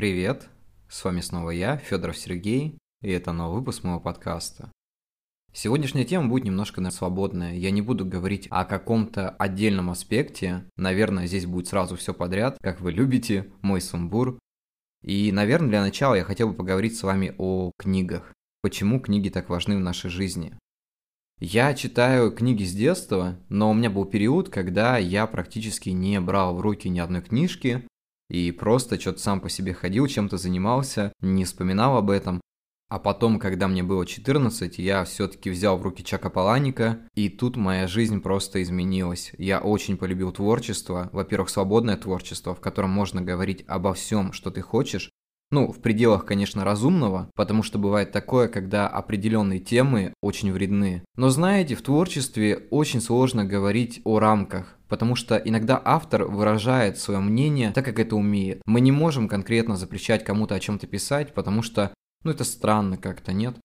Привет, с вами снова я, Федоров Сергей, и это новый выпуск моего подкаста. Сегодняшняя тема будет немножко свободная. Я не буду говорить о каком-то отдельном аспекте. Наверное, здесь будет сразу все подряд, как вы любите, мой сумбур. И, наверное, для начала я хотел бы поговорить с вами о книгах. Почему книги так важны в нашей жизни? Я читаю книги с детства, но у меня был период, когда я практически не брал в руки ни одной книжки и просто что-то сам по себе ходил, чем-то занимался, не вспоминал об этом. А потом, когда мне было 14, я все-таки взял в руки Чака Паланика, и тут моя жизнь просто изменилась. Я очень полюбил творчество. Во-первых, свободное творчество, в котором можно говорить обо всем, что ты хочешь, ну, в пределах, конечно, разумного, потому что бывает такое, когда определенные темы очень вредны. Но знаете, в творчестве очень сложно говорить о рамках, потому что иногда автор выражает свое мнение так, как это умеет. Мы не можем конкретно запрещать кому-то о чем-то писать, потому что, ну, это странно как-то, нет?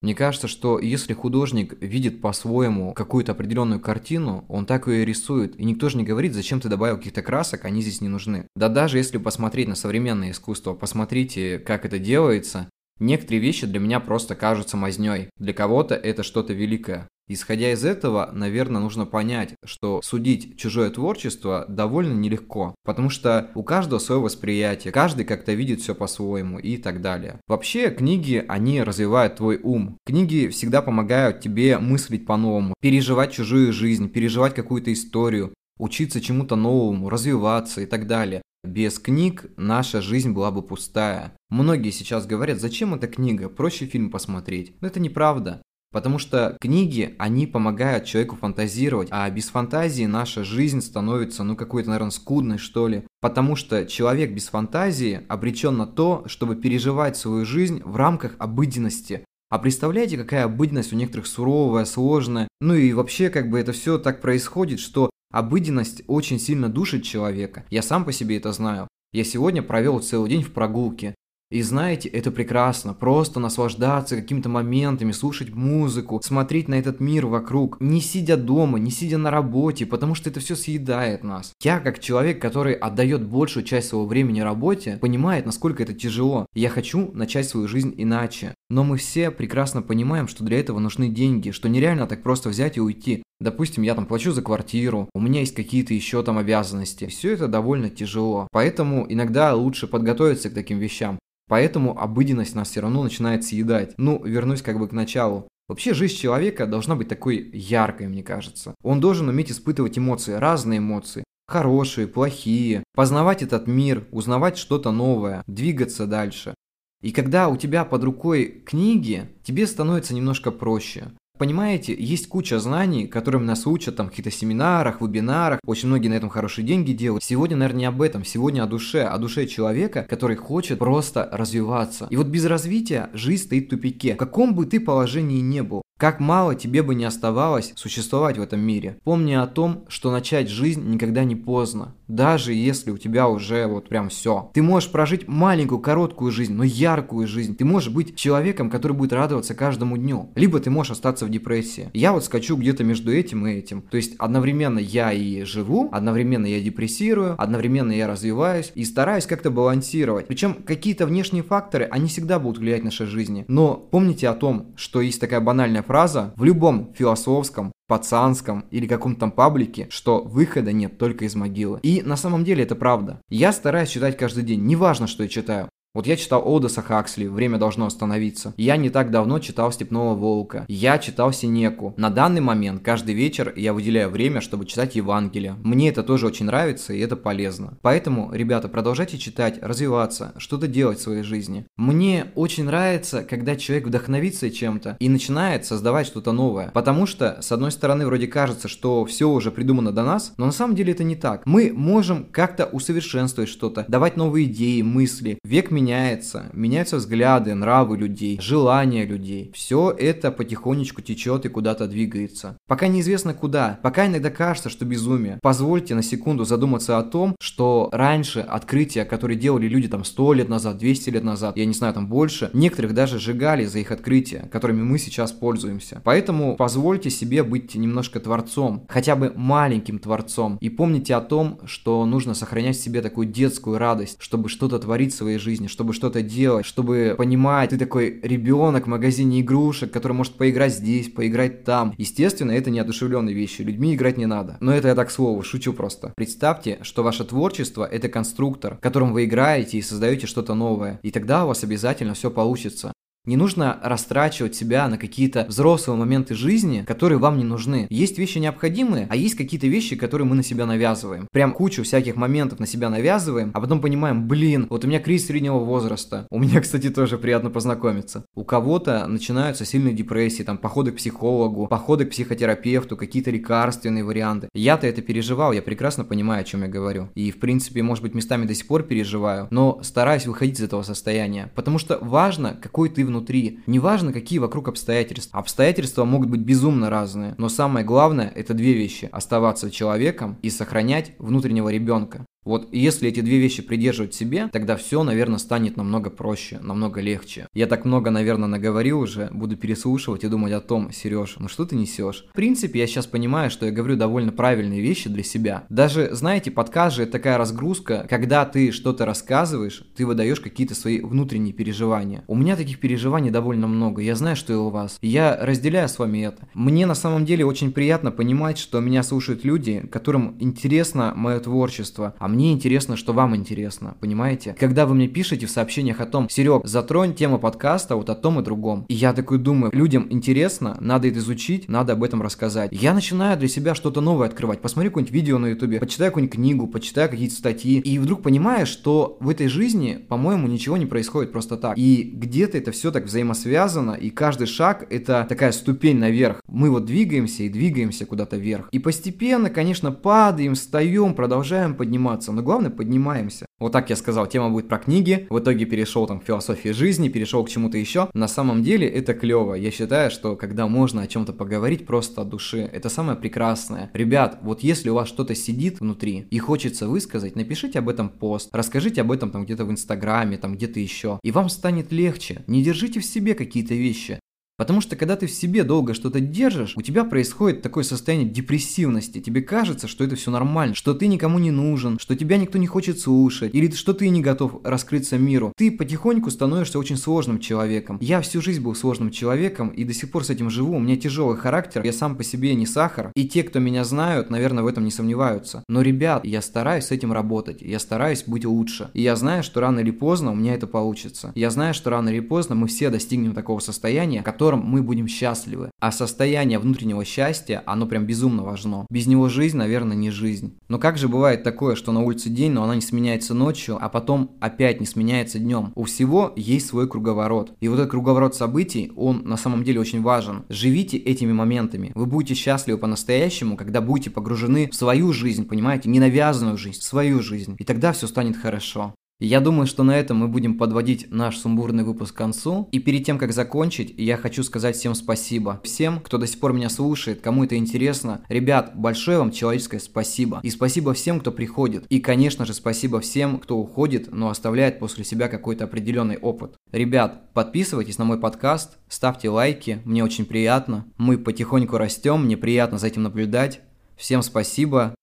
Мне кажется, что если художник видит по-своему какую-то определенную картину, он так ее и рисует, и никто же не говорит, зачем ты добавил каких-то красок, они здесь не нужны. Да даже если посмотреть на современное искусство, посмотрите, как это делается, некоторые вещи для меня просто кажутся мазней. Для кого-то это что-то великое. Исходя из этого, наверное, нужно понять, что судить чужое творчество довольно нелегко, потому что у каждого свое восприятие, каждый как-то видит все по-своему и так далее. Вообще, книги, они развивают твой ум. Книги всегда помогают тебе мыслить по-новому, переживать чужую жизнь, переживать какую-то историю, учиться чему-то новому, развиваться и так далее. Без книг наша жизнь была бы пустая. Многие сейчас говорят, зачем эта книга, проще фильм посмотреть. Но это неправда. Потому что книги, они помогают человеку фантазировать, а без фантазии наша жизнь становится, ну, какой-то, наверное, скудной, что ли. Потому что человек без фантазии обречен на то, чтобы переживать свою жизнь в рамках обыденности. А представляете, какая обыденность у некоторых суровая, сложная. Ну и вообще, как бы это все так происходит, что обыденность очень сильно душит человека. Я сам по себе это знаю. Я сегодня провел целый день в прогулке. И знаете, это прекрасно, просто наслаждаться какими-то моментами, слушать музыку, смотреть на этот мир вокруг, не сидя дома, не сидя на работе, потому что это все съедает нас. Я, как человек, который отдает большую часть своего времени работе, понимает, насколько это тяжело. Я хочу начать свою жизнь иначе. Но мы все прекрасно понимаем, что для этого нужны деньги, что нереально так просто взять и уйти. Допустим, я там плачу за квартиру, у меня есть какие-то еще там обязанности. Все это довольно тяжело. Поэтому иногда лучше подготовиться к таким вещам. Поэтому обыденность нас все равно начинает съедать. Ну, вернусь как бы к началу. Вообще жизнь человека должна быть такой яркой, мне кажется. Он должен уметь испытывать эмоции, разные эмоции. Хорошие, плохие. Познавать этот мир, узнавать что-то новое, двигаться дальше. И когда у тебя под рукой книги, тебе становится немножко проще. Понимаете, есть куча знаний, которым нас учат там в каких-то семинарах, вебинарах. Очень многие на этом хорошие деньги делают. Сегодня, наверное, не об этом. Сегодня о душе. О душе человека, который хочет просто развиваться. И вот без развития жизнь стоит в тупике. В каком бы ты положении не был. Как мало тебе бы не оставалось существовать в этом мире. Помни о том, что начать жизнь никогда не поздно. Даже если у тебя уже вот прям все. Ты можешь прожить маленькую, короткую жизнь, но яркую жизнь. Ты можешь быть человеком, который будет радоваться каждому дню. Либо ты можешь остаться в депрессии. Я вот скачу где-то между этим и этим. То есть одновременно я и живу, одновременно я депрессирую, одновременно я развиваюсь и стараюсь как-то балансировать. Причем какие-то внешние факторы, они всегда будут влиять на нашей жизни. Но помните о том, что есть такая банальная фраза в любом философском, пацанском или каком-то там паблике, что выхода нет только из могилы. И на самом деле это правда. Я стараюсь читать каждый день, неважно, что я читаю. Вот я читал Одеса Хаксли «Время должно остановиться». Я не так давно читал «Степного волка». Я читал Синеку. На данный момент каждый вечер я выделяю время, чтобы читать Евангелие. Мне это тоже очень нравится и это полезно. Поэтому, ребята, продолжайте читать, развиваться, что-то делать в своей жизни. Мне очень нравится, когда человек вдохновится чем-то и начинает создавать что-то новое. Потому что, с одной стороны, вроде кажется, что все уже придумано до нас, но на самом деле это не так. Мы можем как-то усовершенствовать что-то, давать новые идеи, мысли. Век меня меняется, меняются взгляды, нравы людей, желания людей. Все это потихонечку течет и куда-то двигается. Пока неизвестно куда, пока иногда кажется, что безумие. Позвольте на секунду задуматься о том, что раньше открытия, которые делали люди там 100 лет назад, 200 лет назад, я не знаю, там больше, некоторых даже сжигали за их открытия, которыми мы сейчас пользуемся. Поэтому позвольте себе быть немножко творцом, хотя бы маленьким творцом. И помните о том, что нужно сохранять в себе такую детскую радость, чтобы что-то творить в своей жизни, чтобы что-то делать, чтобы понимать, ты такой ребенок в магазине игрушек, который может поиграть здесь, поиграть там. Естественно, это неодушевленные вещи, людьми играть не надо. Но это я так слово, шучу просто. Представьте, что ваше творчество – это конструктор, которым вы играете и создаете что-то новое. И тогда у вас обязательно все получится. Не нужно растрачивать себя на какие-то взрослые моменты жизни, которые вам не нужны. Есть вещи необходимые, а есть какие-то вещи, которые мы на себя навязываем. Прям кучу всяких моментов на себя навязываем, а потом понимаем, блин, вот у меня кризис среднего возраста. У меня, кстати, тоже приятно познакомиться. У кого-то начинаются сильные депрессии, там, походы к психологу, походы к психотерапевту, какие-то лекарственные варианты. Я-то это переживал, я прекрасно понимаю, о чем я говорю. И, в принципе, может быть, местами до сих пор переживаю, но стараюсь выходить из этого состояния. Потому что важно, какой ты внутри. Неважно, какие вокруг обстоятельства. Обстоятельства могут быть безумно разные, но самое главное это две вещи. Оставаться человеком и сохранять внутреннего ребенка. Вот если эти две вещи придерживать себе, тогда все, наверное, станет намного проще, намного легче. Я так много, наверное, наговорил уже, буду переслушивать и думать о том, Сереж, ну что ты несешь? В принципе, я сейчас понимаю, что я говорю довольно правильные вещи для себя. Даже, знаете, подкаст же такая разгрузка, когда ты что-то рассказываешь, ты выдаешь какие-то свои внутренние переживания. У меня таких переживаний довольно много, я знаю, что и у вас. Я разделяю с вами это. Мне на самом деле очень приятно понимать, что меня слушают люди, которым интересно мое творчество, а мне интересно, что вам интересно, понимаете? Когда вы мне пишете в сообщениях о том, Серег, затронь тему подкаста вот о том и другом. И я такой думаю, людям интересно, надо это изучить, надо об этом рассказать. Я начинаю для себя что-то новое открывать. Посмотри какое-нибудь видео на ютубе, почитай какую-нибудь книгу, почитай какие-то статьи. И вдруг понимаешь, что в этой жизни, по-моему, ничего не происходит просто так. И где-то это все так взаимосвязано, и каждый шаг это такая ступень наверх. Мы вот двигаемся и двигаемся куда-то вверх. И постепенно, конечно, падаем, встаем, продолжаем подниматься подниматься, но главное поднимаемся. Вот так я сказал, тема будет про книги, в итоге перешел там к философии жизни, перешел к чему-то еще. На самом деле это клево. Я считаю, что когда можно о чем-то поговорить просто от души, это самое прекрасное. Ребят, вот если у вас что-то сидит внутри и хочется высказать, напишите об этом пост, расскажите об этом там где-то в Инстаграме, там где-то еще, и вам станет легче. Не держите в себе какие-то вещи. Потому что когда ты в себе долго что-то держишь, у тебя происходит такое состояние депрессивности. Тебе кажется, что это все нормально, что ты никому не нужен, что тебя никто не хочет слушать, или что ты не готов раскрыться миру. Ты потихоньку становишься очень сложным человеком. Я всю жизнь был сложным человеком и до сих пор с этим живу. У меня тяжелый характер, я сам по себе не сахар. И те, кто меня знают, наверное, в этом не сомневаются. Но, ребят, я стараюсь с этим работать, я стараюсь быть лучше. И я знаю, что рано или поздно у меня это получится. Я знаю, что рано или поздно мы все достигнем такого состояния, которое котором мы будем счастливы. А состояние внутреннего счастья, оно прям безумно важно. Без него жизнь, наверное, не жизнь. Но как же бывает такое, что на улице день, но она не сменяется ночью, а потом опять не сменяется днем? У всего есть свой круговорот. И вот этот круговорот событий, он на самом деле очень важен. Живите этими моментами. Вы будете счастливы по-настоящему, когда будете погружены в свою жизнь, понимаете, не навязанную жизнь, в свою жизнь. И тогда все станет хорошо. Я думаю, что на этом мы будем подводить наш сумбурный выпуск к концу. И перед тем, как закончить, я хочу сказать всем спасибо. Всем, кто до сих пор меня слушает, кому это интересно. Ребят, большое вам человеческое спасибо. И спасибо всем, кто приходит. И, конечно же, спасибо всем, кто уходит, но оставляет после себя какой-то определенный опыт. Ребят, подписывайтесь на мой подкаст, ставьте лайки, мне очень приятно. Мы потихоньку растем, мне приятно за этим наблюдать. Всем спасибо.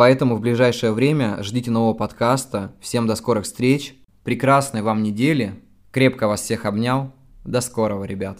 Поэтому в ближайшее время ждите нового подкаста. Всем до скорых встреч. Прекрасной вам недели. Крепко вас всех обнял. До скорого, ребят.